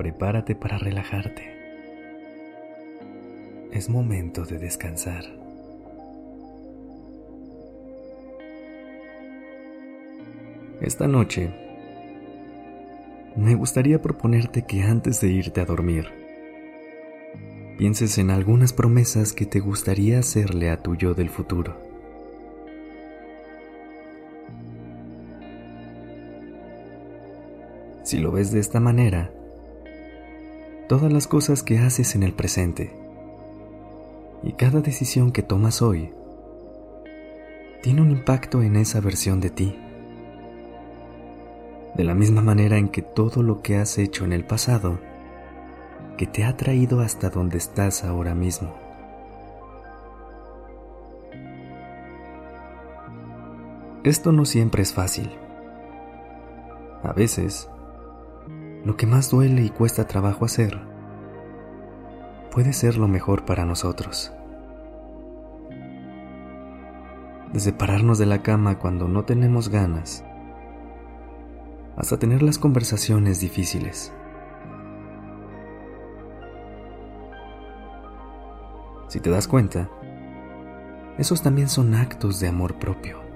Prepárate para relajarte. Es momento de descansar. Esta noche me gustaría proponerte que antes de irte a dormir, pienses en algunas promesas que te gustaría hacerle a tu yo del futuro. Si lo ves de esta manera, todas las cosas que haces en el presente y cada decisión que tomas hoy tiene un impacto en esa versión de ti de la misma manera en que todo lo que has hecho en el pasado, que te ha traído hasta donde estás ahora mismo. Esto no siempre es fácil. A veces, lo que más duele y cuesta trabajo hacer puede ser lo mejor para nosotros. Desde pararnos de la cama cuando no tenemos ganas, hasta tener las conversaciones difíciles. Si te das cuenta, esos también son actos de amor propio.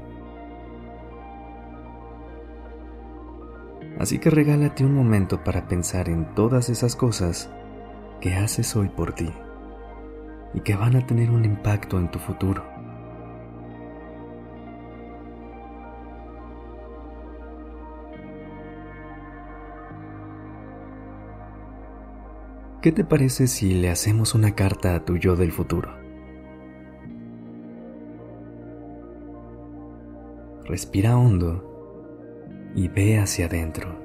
Así que regálate un momento para pensar en todas esas cosas que haces hoy por ti y que van a tener un impacto en tu futuro. ¿Qué te parece si le hacemos una carta a tu yo del futuro? Respira hondo y ve hacia adentro.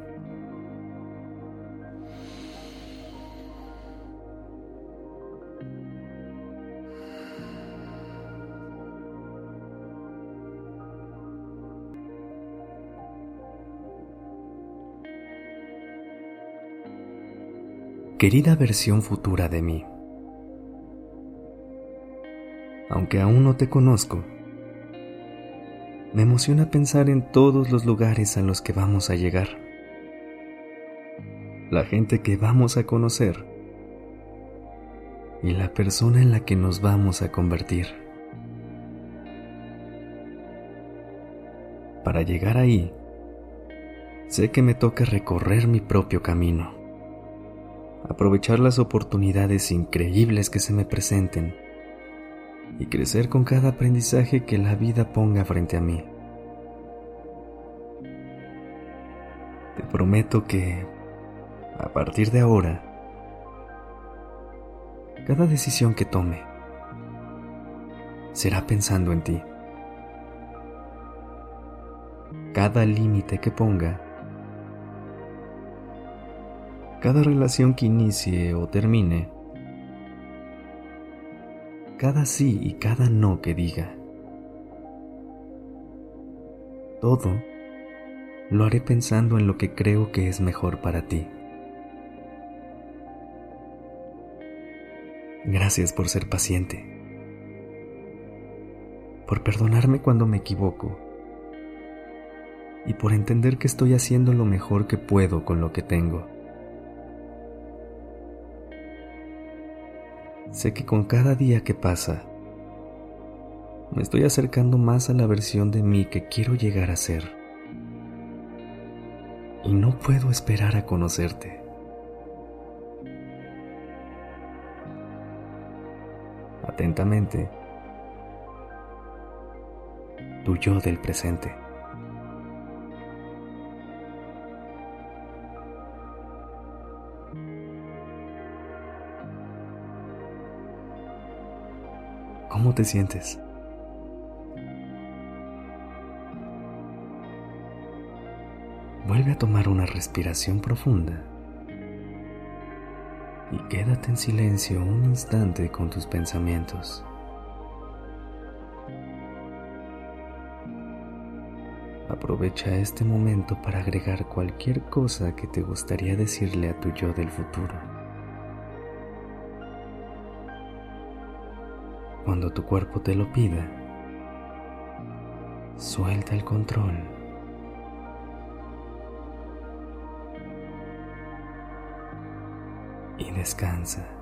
querida versión futura de mí. Aunque aún no te conozco, me emociona pensar en todos los lugares a los que vamos a llegar, la gente que vamos a conocer. Y la persona en la que nos vamos a convertir. Para llegar ahí, sé que me toca recorrer mi propio camino. Aprovechar las oportunidades increíbles que se me presenten y crecer con cada aprendizaje que la vida ponga frente a mí. Te prometo que, a partir de ahora, cada decisión que tome será pensando en ti. Cada límite que ponga cada relación que inicie o termine, cada sí y cada no que diga. Todo lo haré pensando en lo que creo que es mejor para ti. Gracias por ser paciente, por perdonarme cuando me equivoco y por entender que estoy haciendo lo mejor que puedo con lo que tengo. Sé que con cada día que pasa, me estoy acercando más a la versión de mí que quiero llegar a ser. Y no puedo esperar a conocerte. Atentamente, tu yo del presente. ¿Cómo te sientes? Vuelve a tomar una respiración profunda y quédate en silencio un instante con tus pensamientos. Aprovecha este momento para agregar cualquier cosa que te gustaría decirle a tu yo del futuro. Cuando tu cuerpo te lo pida, suelta el control. Y descansa.